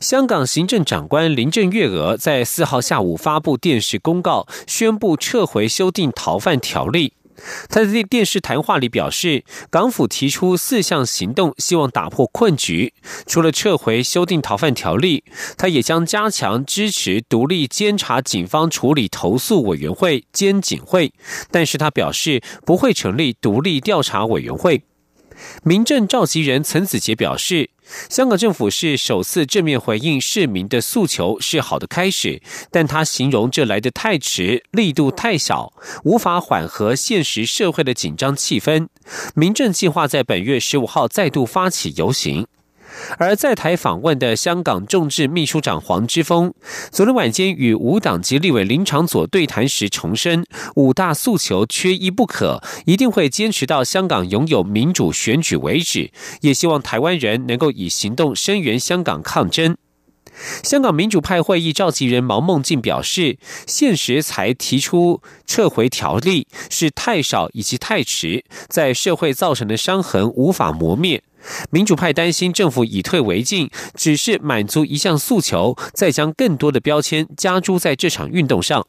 香港行政长官林郑月娥在四号下午发布电视公告，宣布撤回修订逃犯条例。他在电视谈话里表示，港府提出四项行动，希望打破困局。除了撤回修订逃犯条例，他也将加强支持独立监察警方处理投诉委员会（监警会）。但是他表示不会成立独立调查委员会。民政召集人陈子杰表示，香港政府是首次正面回应市民的诉求，是好的开始。但他形容这来得太迟，力度太小，无法缓和现实社会的紧张气氛。民政计划在本月十五号再度发起游行。而在台访问的香港众志秘书长黄之锋，昨天晚间与无党籍立委林长佐对谈时重申，五大诉求缺一不可，一定会坚持到香港拥有民主选举为止。也希望台湾人能够以行动声援香港抗争。香港民主派会议召集人毛孟静表示，现时才提出撤回条例是太少以及太迟，在社会造成的伤痕无法磨灭。民主派担心政府以退为进，只是满足一项诉求，再将更多的标签加诸在这场运动上。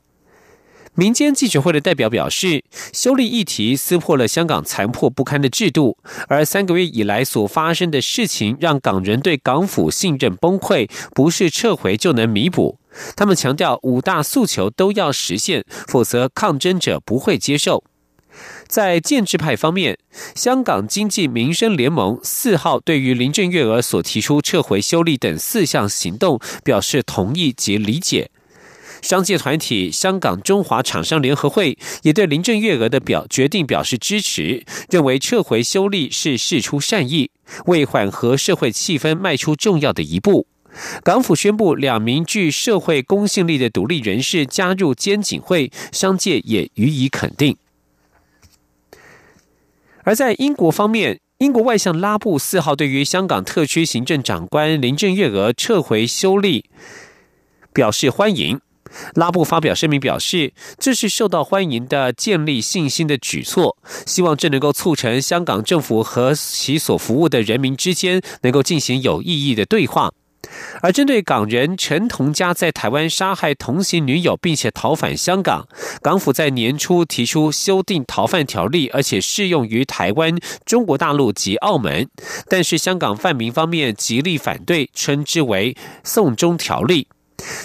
民间记者会的代表表示，修例议题撕破了香港残破不堪的制度，而三个月以来所发生的事情，让港人对港府信任崩溃，不是撤回就能弥补。他们强调五大诉求都要实现，否则抗争者不会接受。在建制派方面，香港经济民生联盟四号对于林郑月娥所提出撤回修例等四项行动表示同意及理解。商界团体香港中华厂商联合会也对林郑月娥的表决定表示支持，认为撤回修例是事出善意，为缓和社会气氛迈出重要的一步。港府宣布两名具社会公信力的独立人士加入监警会，商界也予以肯定。而在英国方面，英国外相拉布四号对于香港特区行政长官林郑月娥撤回修例表示欢迎。拉布发表声明表示，这是受到欢迎的、建立信心的举措，希望这能够促成香港政府和其所服务的人民之间能够进行有意义的对话。而针对港人陈同佳在台湾杀害同行女友，并且逃返香港，港府在年初提出修订逃犯条例，而且适用于台湾、中国大陆及澳门。但是香港泛民方面极力反对，称之为“送中条例”。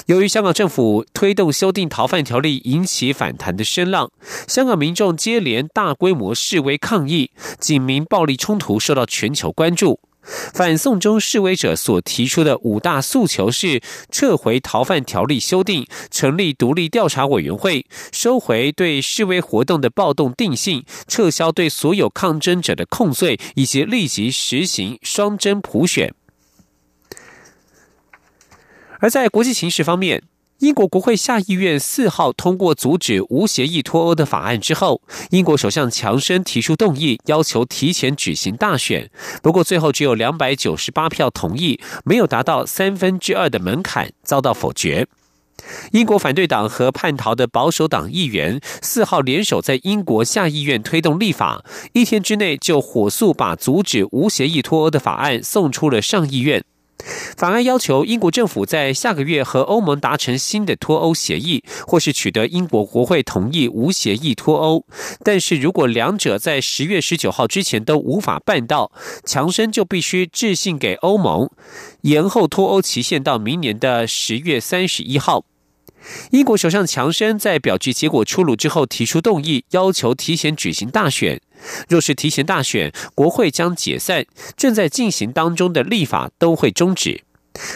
由于香港政府推动修订逃犯条例引起反弹的声浪，香港民众接连大规模示威抗议，警民暴力冲突受到全球关注。反送中示威者所提出的五大诉求是：撤回逃犯条例修订，成立独立调查委员会，收回对示威活动的暴动定性，撤销对所有抗争者的控罪，以及立即实行双真普选。而在国际形势方面。英国国会下议院四号通过阻止无协议脱欧的法案之后，英国首相强生提出动议，要求提前举行大选。不过最后只有两百九十八票同意，没有达到三分之二的门槛，遭到否决。英国反对党和叛逃的保守党议员四号联手在英国下议院推动立法，一天之内就火速把阻止无协议脱欧的法案送出了上议院。法案要求英国政府在下个月和欧盟达成新的脱欧协议，或是取得英国国会同意无协议脱欧。但是如果两者在十月十九号之前都无法办到，强生就必须致信给欧盟，延后脱欧期限到明年的十月三十一号。英国首相强生在表决结果出炉之后提出动议，要求提前举行大选。若是提前大选，国会将解散，正在进行当中的立法都会终止。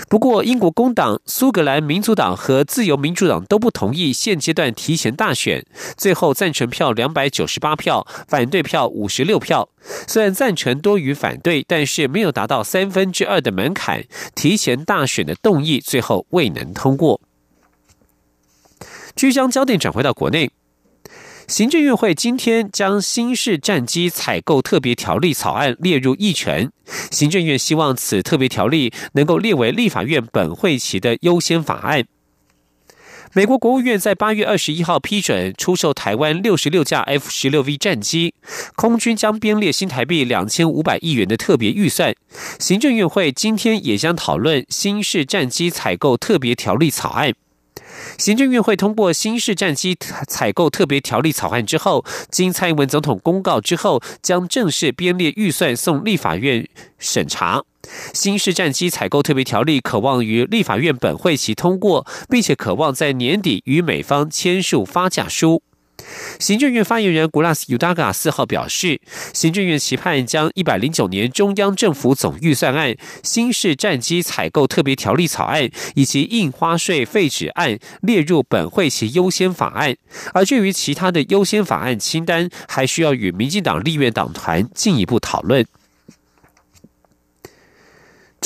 不过，英国工党、苏格兰民族党和自由民主党都不同意现阶段提前大选。最后，赞成票两百九十八票，反对票五十六票。虽然赞成多于反对，但是没有达到三分之二的门槛，提前大选的动议最后未能通过。据将焦点转回到国内。行政院会今天将新式战机采购特别条例草案列入议程。行政院希望此特别条例能够列为立法院本会期的优先法案。美国国务院在八月二十一号批准出售台湾六十六架 F 十六 V 战机，空军将编列新台币两千五百亿元的特别预算。行政院会今天也将讨论新式战机采购特别条例草案。行政院会通过新式战机采购特别条例草案之后，经蔡英文总统公告之后，将正式编列预算送立法院审查。新式战机采购特别条例渴望于立法院本会期通过，并且渴望在年底与美方签署发价书。行政院发言人古拉斯尤达嘎四号表示，行政院期盼将一百零九年中央政府总预算案、新式战机采购特别条例草案以及印花税废止案列入本会期优先法案，而至于其他的优先法案清单，还需要与民进党立院党团进一步讨论。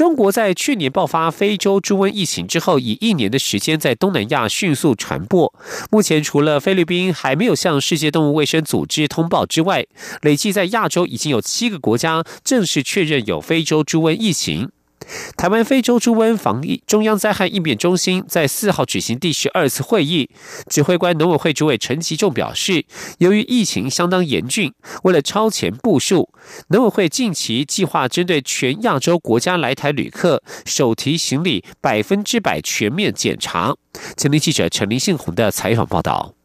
中国在去年爆发非洲猪瘟疫情之后，以一年的时间在东南亚迅速传播。目前，除了菲律宾还没有向世界动物卫生组织通报之外，累计在亚洲已经有七个国家正式确认有非洲猪瘟疫情。台湾非洲猪瘟防疫中央灾害应变中心在四号举行第十二次会议，指挥官农委会主委陈其仲表示，由于疫情相当严峻，为了超前部署，农委会近期计划针对全亚洲国家来台旅客手提行李百分之百全面检查。前天记者陈林信宏的采访报道。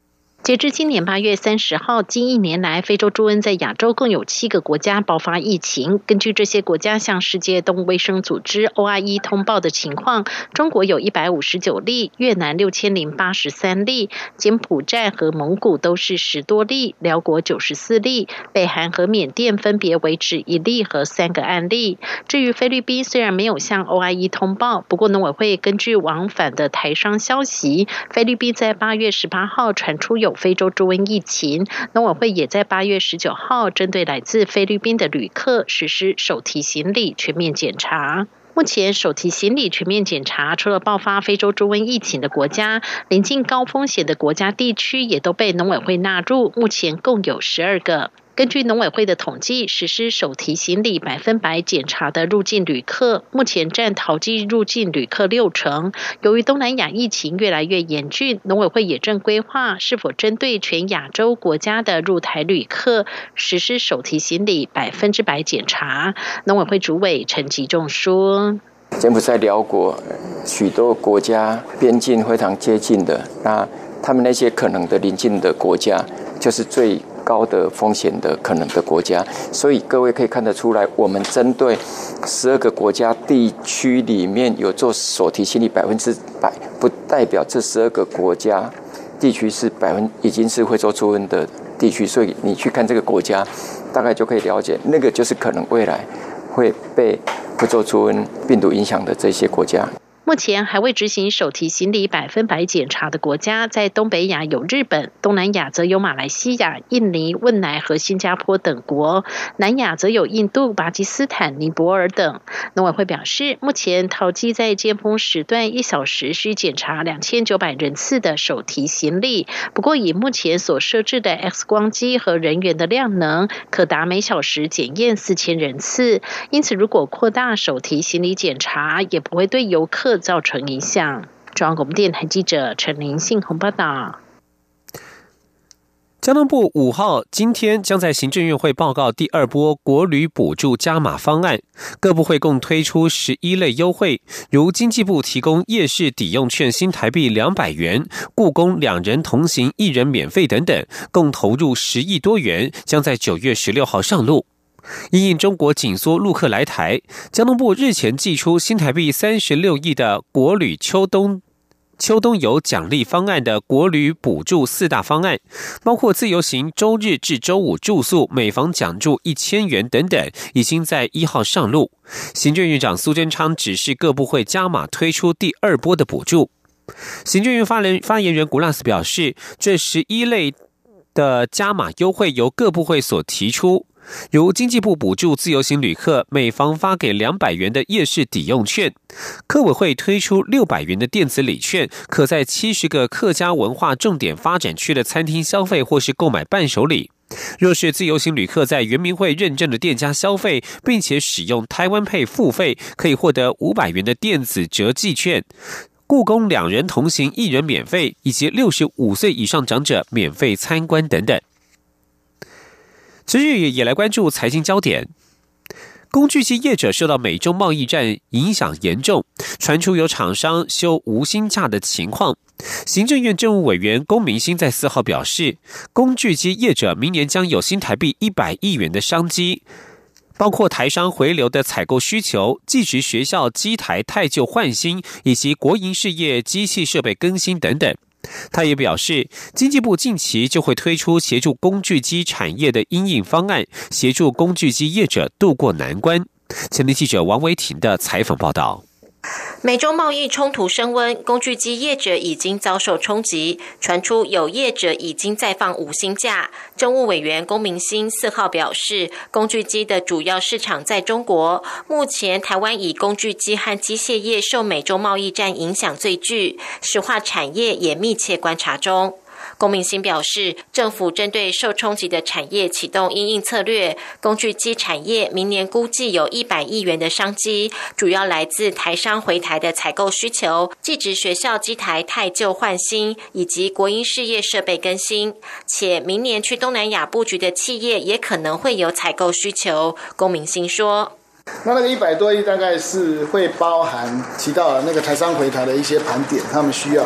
截至今年八月三十号，近一年来，非洲猪瘟在亚洲共有七个国家爆发疫情。根据这些国家向世界动物卫生组织 （OIE） 通报的情况，中国有一百五十九例，越南六千零八十三例，柬埔寨和蒙古都是十多例，辽国九十四例，北韩和缅甸分别维持一例和三个案例。至于菲律宾，虽然没有向 OIE 通报，不过农委会根据往返的台商消息，菲律宾在八月十八号传出有。非洲猪瘟疫情，农委会也在八月十九号针对来自菲律宾的旅客实施手提行李全面检查。目前手提行李全面检查，除了爆发非洲猪瘟疫情的国家，临近高风险的国家地区也都被农委会纳入，目前共有十二个。根据农委会的统计，实施手提行李百分百检查的入境旅客，目前占淘机入境旅客六成。由于东南亚疫情越来越严峻，农委会也正规划是否针对全亚洲国家的入台旅客实施手提行李百分之百检查。农委会主委陈吉仲说：“柬埔寨、辽国许多国家边境非常接近的，那他们那些可能的邻近的国家，就是最。”高的风险的可能的国家，所以各位可以看得出来，我们针对十二个国家地区里面有做所提行李百分之百，不代表这十二个国家地区是百分已经是会做出瘟的地区，所以你去看这个国家，大概就可以了解，那个就是可能未来会被会做出瘟病毒影响的这些国家。目前还未执行手提行李百分百检查的国家，在东北亚有日本，东南亚则有马来西亚、印尼、汶莱和新加坡等国；南亚则有印度、巴基斯坦、尼泊尔等。农委会表示，目前淘机在尖峰时段一小时需检查两千九百人次的手提行李，不过以目前所设置的 X 光机和人员的量能，可达每小时检验四千人次。因此，如果扩大手提行李检查，也不会对游客。造成影响。中央广播电台记者陈林信鸿报道。交通部五号今天将在行政院会报告第二波国旅补助加码方案，各部会共推出十一类优惠，如经济部提供夜市抵用券新台币两百元，故宫两人同行一人免费等等，共投入十亿多元，将在九月十六号上路。因应中国紧缩陆客来台，交通部日前寄出新台币三十六亿的国旅秋冬秋冬游奖励方案的国旅补助四大方案，包括自由行周日至周五住宿每房奖助一千元等等，已经在一号上路。行政院长苏贞昌指示各部会加码推出第二波的补助。行政院发言发言人古拉斯表示，这十一类的加码优惠由各部会所提出。由经济部补助自由行旅客每房发给两百元的夜市抵用券，客委会推出六百元的电子礼券，可在七十个客家文化重点发展区的餐厅消费或是购买伴手礼。若是自由行旅客在圆明会认证的店家消费，并且使用台湾配付费，可以获得五百元的电子折寄券。故宫两人同行一人免费，以及六十五岁以上长者免费参观等等。今日也来关注财经焦点。工具机业者受到美中贸易战影响严重，传出有厂商休无薪假的情况。行政院政务委员龚明鑫在四号表示，工具机业者明年将有新台币一百亿元的商机，包括台商回流的采购需求、技职学校机台太旧换新，以及国营事业机器设备更新等等。他也表示，经济部近期就会推出协助工具机产业的应应方案，协助工具机业者渡过难关。前天记者王维婷的采访报道。美中贸易冲突升温，工具机业者已经遭受冲击。传出有业者已经在放五星假。政务委员龚明鑫四号表示，工具机的主要市场在中国，目前台湾以工具机和机械业受美中贸易战影响最巨，石化产业也密切观察中。龚明鑫表示，政府针对受冲击的产业启动应应策略，工具机产业明年估计有一百亿元的商机，主要来自台商回台的采购需求、技职学校机台太旧换新以及国营事业设备更新，且明年去东南亚布局的企业也可能会有采购需求。龚明鑫说。那那个一百多亿大概是会包含提到那个台商回台的一些盘点，他们需要。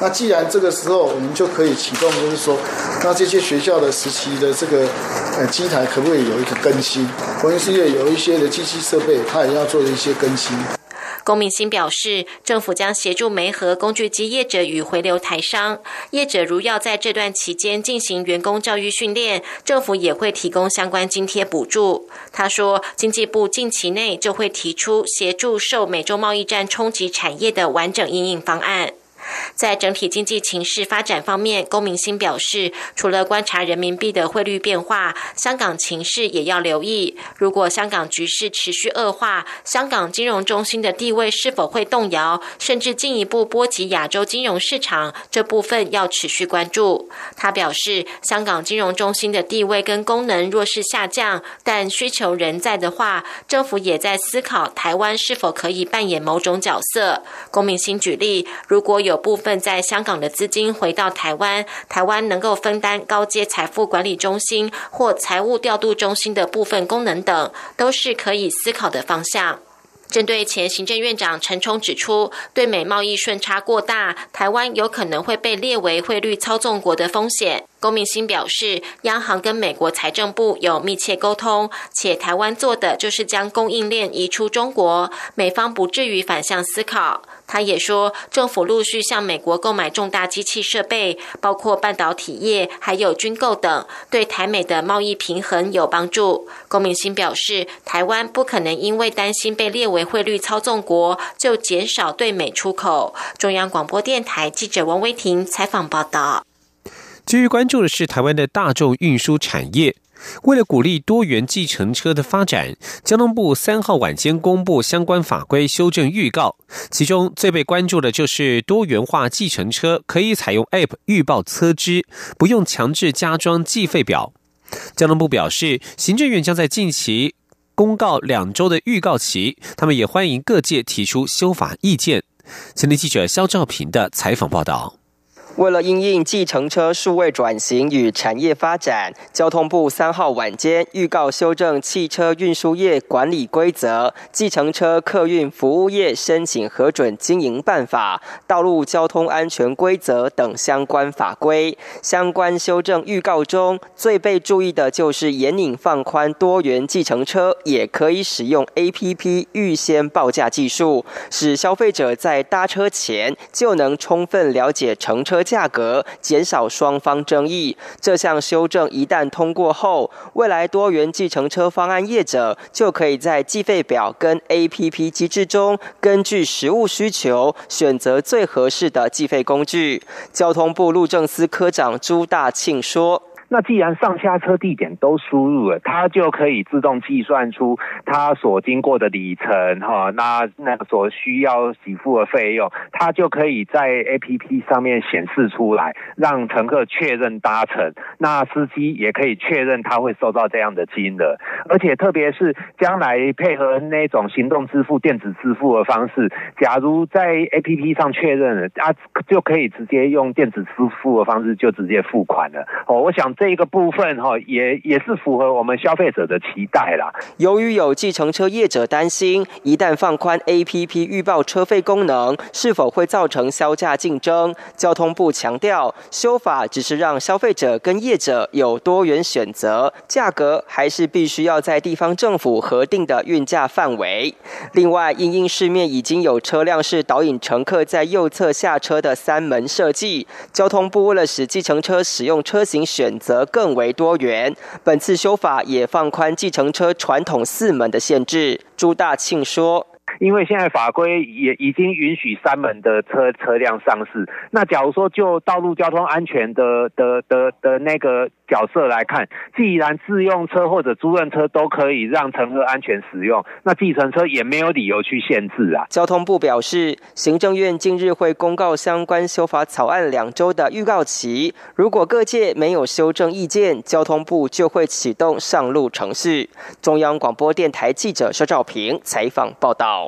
那既然这个时候我们就可以启动，就是说，那这些学校的实习的这个呃机台可不可以有一个更新？国营事业有一些的机器设备，它也要做一些更新。龚明鑫表示，政府将协助媒合工具机业者与回流台商业者，如要在这段期间进行员工教育训练，政府也会提供相关津贴补助。他说，经济部近期内就会提出协助受美洲贸易战冲击产业的完整应应方案。在整体经济情势发展方面，龚明鑫表示，除了观察人民币的汇率变化，香港情势也要留意。如果香港局势持续恶化，香港金融中心的地位是否会动摇，甚至进一步波及亚洲金融市场，这部分要持续关注。他表示，香港金融中心的地位跟功能若是下降，但需求仍在的话，政府也在思考台湾是否可以扮演某种角色。龚明鑫举例，如果有部分在香港的资金回到台湾，台湾能够分担高阶财富管理中心或财务调度中心的部分功能等，都是可以思考的方向。针对前行政院长陈冲指出，对美贸易顺差过大，台湾有可能会被列为汇率操纵国的风险。龚明鑫表示，央行跟美国财政部有密切沟通，且台湾做的就是将供应链移出中国，美方不至于反向思考。他也说，政府陆续向美国购买重大机器设备，包括半导体业，还有军购等，对台美的贸易平衡有帮助。龚明鑫表示，台湾不可能因为担心被列为汇率操纵国，就减少对美出口。中央广播电台记者王威婷采访报道。继续关注的是台湾的大众运输产业。为了鼓励多元计程车的发展，交通部三号晚间公布相关法规修正预告，其中最被关注的就是多元化计程车可以采用 App 预报车资，不用强制加装计费表。交通部表示，行政院将在近期公告两周的预告期，他们也欢迎各界提出修法意见。前天记者肖兆平的采访报道。为了应应计程车数位转型与产业发展，交通部三号晚间预告修正汽车运输业管理规则、计程车客运服务业申请核准经营办法、道路交通安全规则等相关法规。相关修正预告中，最被注意的就是严引放宽多元计程车也可以使用 APP 预先报价技术，使消费者在搭车前就能充分了解乘车。价格减少双方争议。这项修正一旦通过后，未来多元计程车方案业者就可以在计费表跟 APP 机制中，根据实物需求选择最合适的计费工具。交通部路政司科长朱大庆说。那既然上下车地点都输入了，它就可以自动计算出它所经过的里程哈，那那所需要给付的费用，它就可以在 A P P 上面显示出来，让乘客确认搭乘，那司机也可以确认他会收到这样的金额，而且特别是将来配合那种行动支付、电子支付的方式，假如在 A P P 上确认了啊，就可以直接用电子支付的方式就直接付款了。哦，我想这个部分哈，也也是符合我们消费者的期待啦。由于有计程车业者担心，一旦放宽 A P P 预报车费功能，是否会造成销价竞争？交通部强调，修法只是让消费者跟业者有多元选择，价格还是必须要在地方政府核定的运价范围。另外，因应市面已经有车辆是导引乘客在右侧下车的三门设计，交通部为了使计程车使用车型选择则更为多元，本次修法也放宽计程车传统四门的限制。朱大庆说。因为现在法规也已经允许三门的车车辆上市，那假如说就道路交通安全的的的的那个角色来看，既然自用车或者租赁车都可以让乘客安全使用，那计程车也没有理由去限制啊。交通部表示，行政院近日会公告相关修法草案两周的预告期，如果各界没有修正意见，交通部就会启动上路程序。中央广播电台记者肖照平采访报道。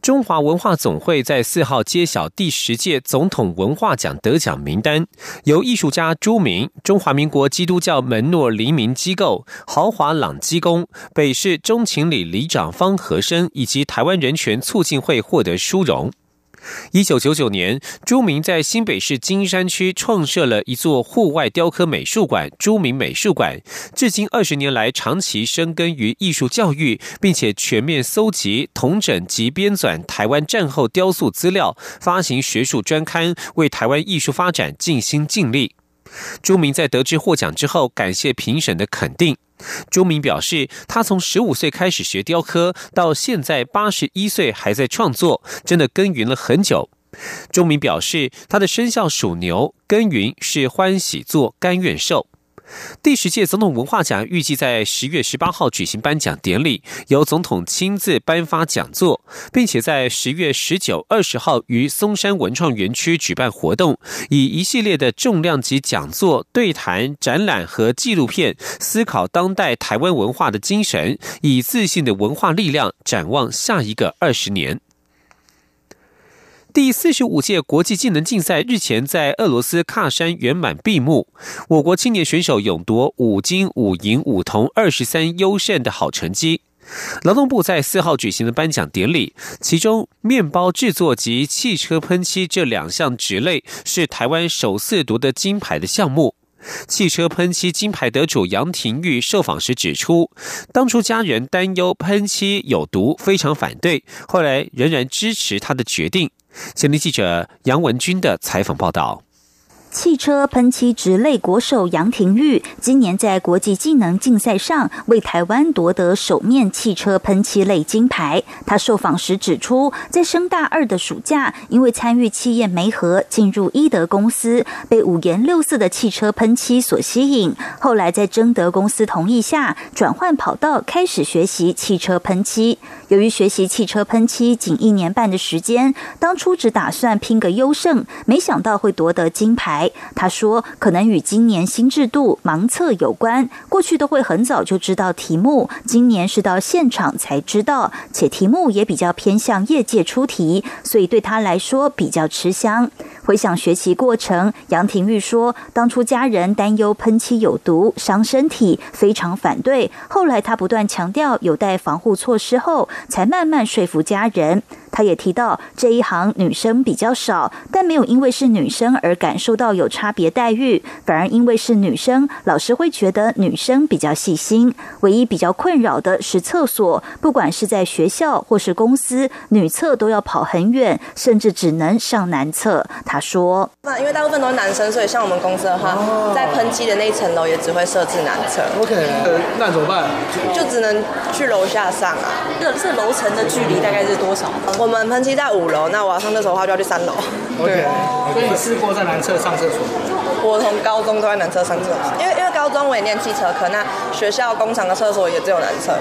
中华文化总会在四号揭晓第十届总统文化奖得奖名单，由艺术家朱明、中华民国基督教门诺黎明机构豪华朗基宫北市中情里里长方和生以及台湾人权促进会获得殊荣。一九九九年，朱明在新北市金山区创设了一座户外雕刻美术馆——朱明美术馆。至今二十年来，长期深耕于艺术教育，并且全面搜集、统整及编纂台湾战后雕塑资料，发行学术专刊，为台湾艺术发展尽心尽力。朱明在得知获奖之后，感谢评审的肯定。朱明表示，他从十五岁开始学雕刻，到现在八十一岁还在创作，真的耕耘了很久。朱明表示，他的生肖属牛，耕耘是欢喜做，甘愿受。第十届总统文化奖预计在十月十八号举行颁奖典礼，由总统亲自颁发讲座，并且在十月十九、二十号于松山文创园区举办活动，以一系列的重量级讲座、对谈、展览和纪录片，思考当代台湾文化的精神，以自信的文化力量展望下一个二十年。第四十五届国际技能竞赛日前在俄罗斯喀山圆满闭幕，我国青年选手勇夺五金五银五铜二十三优胜的好成绩。劳动部在四号举行的颁奖典礼，其中面包制作及汽车喷漆这两项职类是台湾首次夺得金牌的项目。汽车喷漆金牌得主杨廷玉受访时指出，当初家人担忧喷漆有毒，非常反对，后来仍然支持他的决定。前天记者杨文军的采访报道。汽车喷漆职类国手杨廷玉今年在国际技能竞赛上为台湾夺得首面汽车喷漆类金牌。他受访时指出，在升大二的暑假，因为参与企业媒合进入伊德公司，被五颜六色的汽车喷漆所吸引。后来在征得公司同意下，转换跑道开始学习汽车喷漆。由于学习汽车喷漆仅一年半的时间，当初只打算拼个优胜，没想到会夺得金牌。他说：“可能与今年新制度盲测有关。过去都会很早就知道题目，今年是到现场才知道，且题目也比较偏向业界出题，所以对他来说比较吃香。”回想学习过程，杨廷玉说：“当初家人担忧喷漆有毒伤身体，非常反对。后来他不断强调有待防护措施后，才慢慢说服家人。”他也提到，这一行女生比较少，但没有因为是女生而感受到有差别待遇，反而因为是女生，老师会觉得女生比较细心。唯一比较困扰的是厕所，不管是在学校或是公司，女厕都要跑很远，甚至只能上男厕。他说：“那因为大部分都是男生，所以像我们公司的话，在喷漆的那一层楼也只会设置男厕。OK，那怎么办？就只能去楼下上啊。这这楼层的距离大概是多少？我们喷漆在五楼，那我要上厕所的话就要去三楼。OK，所以你试过在男厕上厕所？我从高中都在男厕上厕所，因为因为高中我也念汽车科，那学校工厂的厕所也只有男厕。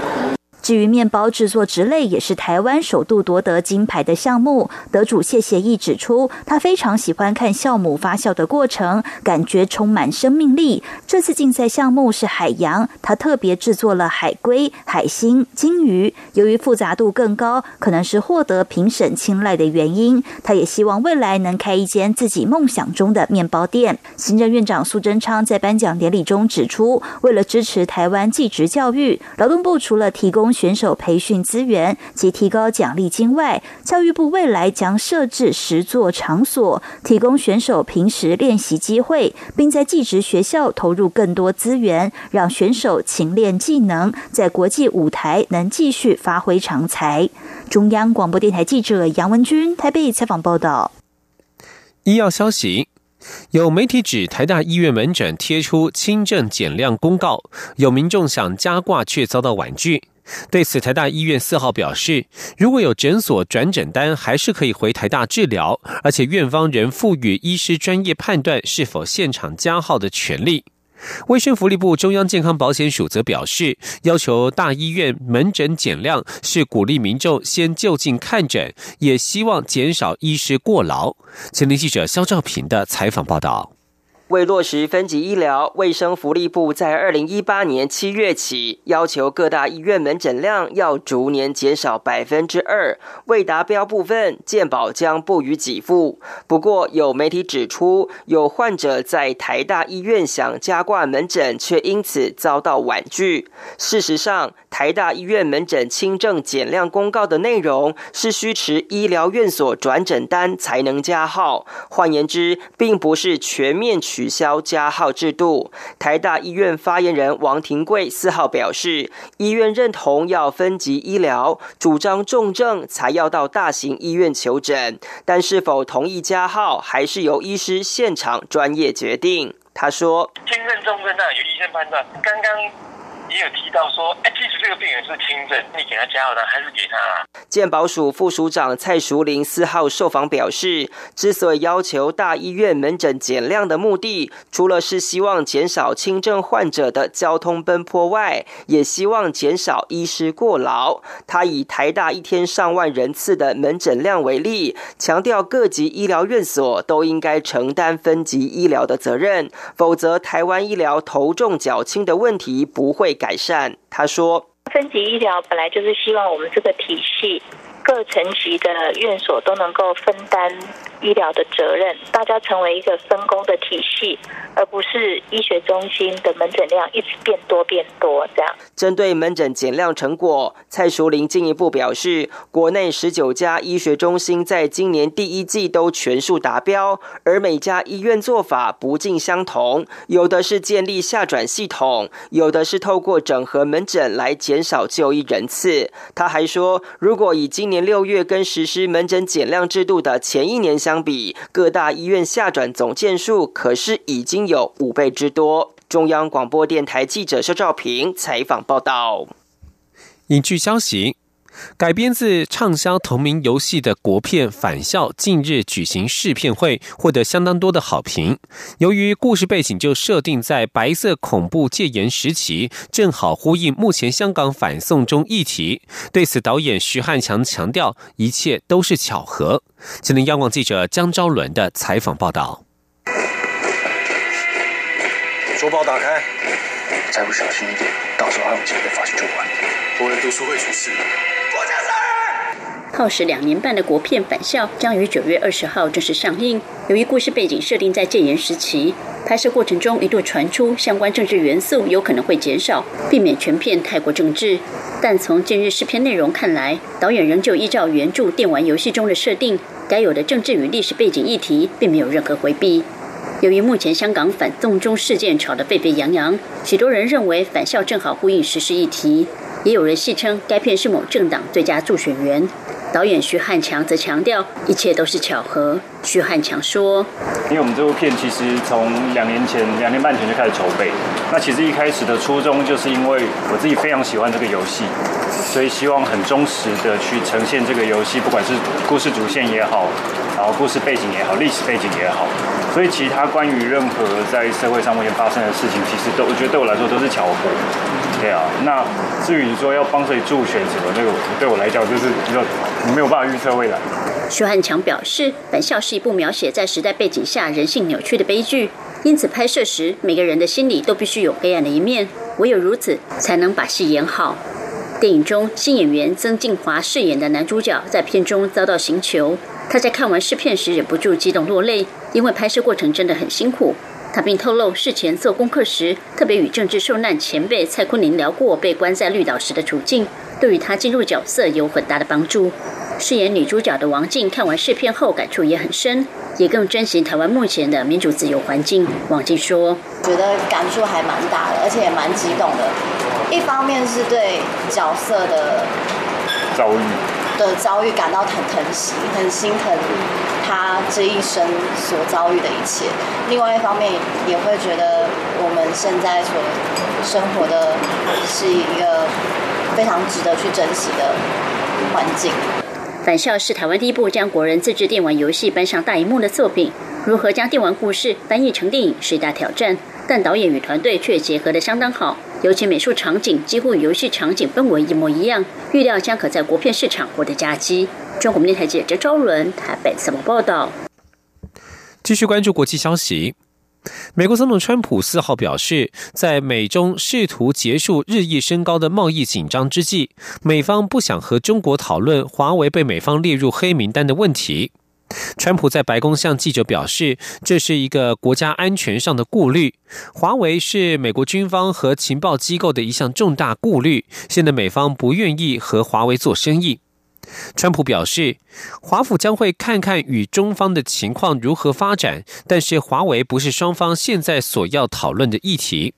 至于面包制作职类，也是台湾首度夺得金牌的项目。得主谢协义指出，他非常喜欢看酵母发酵的过程，感觉充满生命力。这次竞赛项目是海洋，他特别制作了海龟、海星、金鱼。由于复杂度更高，可能是获得评审青睐的原因。他也希望未来能开一间自己梦想中的面包店。行政院长苏贞昌在颁奖典礼中指出，为了支持台湾技职教育，劳动部除了提供选手培训资源及提高奖励金外，教育部未来将设置十座场所，提供选手平时练习机会，并在技职学校投入更多资源，让选手勤练技能，在国际舞台能继续发挥长才。中央广播电台记者杨文君台北采访报道。医药消息。有媒体指台大医院门诊贴出轻症减量公告，有民众想加挂却遭到婉拒。对此，台大医院四号表示，如果有诊所转诊单，还是可以回台大治疗，而且院方仍赋予医师专业判断是否现场加号的权利。卫生福利部中央健康保险署则表示，要求大医院门诊减量是鼓励民众先就近看诊，也希望减少医师过劳。前天记者肖兆平的采访报道。为落实分级医疗，卫生福利部在二零一八年七月起要求各大医院门诊量要逐年减少百分之二，未达标部分健保将不予给付。不过，有媒体指出，有患者在台大医院想加挂门诊，却因此遭到婉拒。事实上，台大医院门诊轻症减量公告的内容是需持医疗院所转诊单才能加号，换言之，并不是全面取消加号制度。台大医院发言人王庭贵四号表示，医院认同要分级医疗，主张重症才要到大型医院求诊，但是否同意加号，还是由医师现场专业决定。他说：轻症、重症那由医生判断。刚刚。也有提到说，哎，这个病人是轻症，你给他加号单还是给他啊？健保署副署长蔡淑玲四号受访表示，之所以要求大医院门诊减量的目的，除了是希望减少轻症患者的交通奔波外，也希望减少医师过劳。他以台大一天上万人次的门诊量为例，强调各级医疗院所都应该承担分级医疗的责任，否则台湾医疗头重脚轻的问题不会。改善，他说：“分级医疗本来就是希望我们这个体系各层级的院所都能够分担。”医疗的责任，大家成为一个分工的体系，而不是医学中心的门诊量一直变多变多这样。针对门诊减量成果，蔡淑玲进一步表示，国内十九家医学中心在今年第一季都全数达标，而每家医院做法不尽相同，有的是建立下转系统，有的是透过整合门诊来减少就医人次。他还说，如果以今年六月跟实施门诊减量制度的前一年。相比各大医院下转总件数，可是已经有五倍之多。中央广播电台记者肖照平采访报道。影剧消息。改编自畅销同名游戏的国片《返校》近日举行试片会，获得相当多的好评。由于故事背景就设定在白色恐怖戒严时期，正好呼应目前香港反送中议题。对此，导演徐汉强强调，一切都是巧合。今天央广记者江昭伦的采访报道：书包打开，再不小心一点，到时候还有机会被发去就管。不能读书会出事。耗时两年半的国片《返校》将于九月二十号正式上映。由于故事背景设定在戒严时期，拍摄过程中一度传出相关政治元素有可能会减少，避免全片太过政治。但从近日试片内容看来，导演仍旧依照原著电玩游戏中的设定，该有的政治与历史背景议题并没有任何回避。由于目前香港反送中事件吵得沸沸扬扬，许多人认为返校正好呼应时事议题，也有人戏称该片是某政党最佳助选员。导演徐汉强则强调，一切都是巧合。徐汉强说：“因为我们这部片其实从两年前、两年半前就开始筹备。那其实一开始的初衷，就是因为我自己非常喜欢这个游戏，所以希望很忠实的去呈现这个游戏，不管是故事主线也好，然后故事背景也好，历史背景也好。所以其他关于任何在社会上目前发生的事情，其实都我觉得对我来说都是巧合。对啊，那至于你说要帮谁助选什么，那个对我来讲就是比较。”没有办法预测未来。徐汉强表示，《本校》是一部描写在时代背景下人性扭曲的悲剧，因此拍摄时每个人的心里都必须有黑暗的一面，唯有如此才能把戏演好。电影中新演员曾静华饰演的男主角在片中遭到刑求，他在看完试片时忍不住激动落泪，因为拍摄过程真的很辛苦。他并透露，事前做功课时特别与政治受难前辈蔡坤林聊过被关在绿岛时的处境，对于他进入角色有很大的帮助。饰演女主角的王静看完试片后感触也很深，也更珍惜台湾目前的民主自由环境。王静说：“觉得感触还蛮大的，而且也蛮激动的。一方面是对角色的遭遇的遭遇感到很疼惜，很心疼他这一生所遭遇的一切；另外一方面也会觉得我们现在所生活的是一个非常值得去珍惜的环境。”返校是台湾第一部将国人自制电玩游戏搬上大荧幕的作品。如何将电玩故事翻译成电影是一大挑战，但导演与团队却结合的相当好，尤其美术场景几乎与游戏场景氛围一模一样，预料将可在国片市场获得佳绩。中国电台记者周伦台北怎么报道？继续关注国际消息。美国总统川普四号表示，在美中试图结束日益升高的贸易紧张之际，美方不想和中国讨论华为被美方列入黑名单的问题。川普在白宫向记者表示，这是一个国家安全上的顾虑。华为是美国军方和情报机构的一项重大顾虑，现在美方不愿意和华为做生意。川普表示，华府将会看看与中方的情况如何发展，但是华为不是双方现在所要讨论的议题。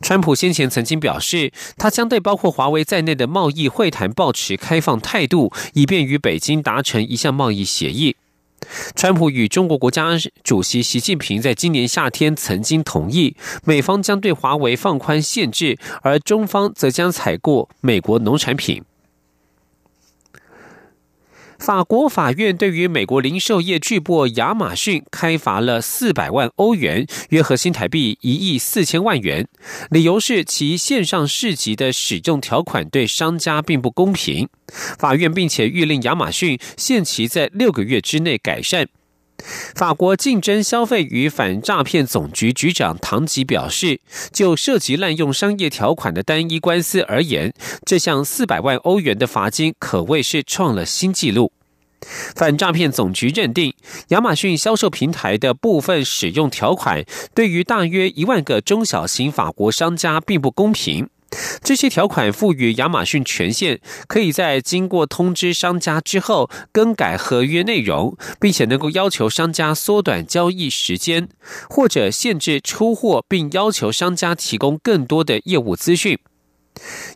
川普先前曾经表示，他将对包括华为在内的贸易会谈保持开放态度，以便与北京达成一项贸易协议。川普与中国国家主席习近平在今年夏天曾经同意，美方将对华为放宽限制，而中方则将采购美国农产品。法国法院对于美国零售业巨擘亚马逊开罚了四百万欧元，约合新台币一亿四千万元，理由是其线上市集的使用条款对商家并不公平。法院并且谕令亚马逊限期在六个月之内改善。法国竞争消费与反诈骗总局局长唐吉表示，就涉及滥用商业条款的单一官司而言，这项四百万欧元的罚金可谓是创了新纪录。反诈骗总局认定，亚马逊销售平台的部分使用条款对于大约一万个中小型法国商家并不公平。这些条款赋予亚马逊权限，可以在经过通知商家之后更改合约内容，并且能够要求商家缩短交易时间，或者限制出货，并要求商家提供更多的业务资讯。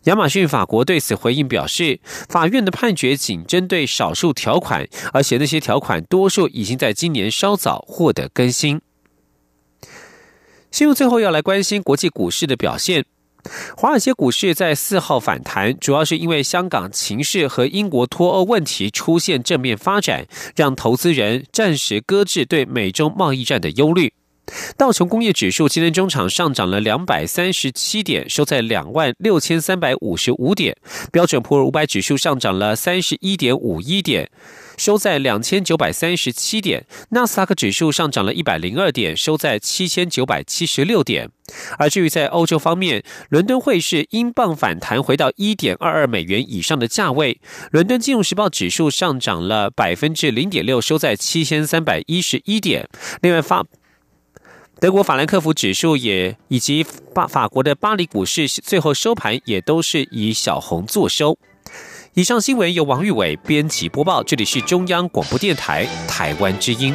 亚马逊法国对此回应表示，法院的判决仅针对少数条款，而且那些条款多数已经在今年稍早获得更新。新闻最后要来关心国际股市的表现。华尔街股市在四号反弹，主要是因为香港情势和英国脱欧问题出现正面发展，让投资人暂时搁置对美中贸易战的忧虑。道琼工业指数今天中场上涨了两百三十七点，收在两万六千三百五十五点。标准普尔五百指数上涨了三十一点五一点，收在两千九百三十七点。纳斯达克指数上涨了一百零二点，收在七千九百七十六点。而至于在欧洲方面，伦敦汇市英镑反弹回到一点二二美元以上的价位。伦敦金融时报指数上涨了百分之零点六，收在七千三百一十一点。另外发。德国法兰克福指数也以及巴法国的巴黎股市最后收盘也都是以小红作收。以上新闻由王玉伟编辑播报，这里是中央广播电台台湾之音。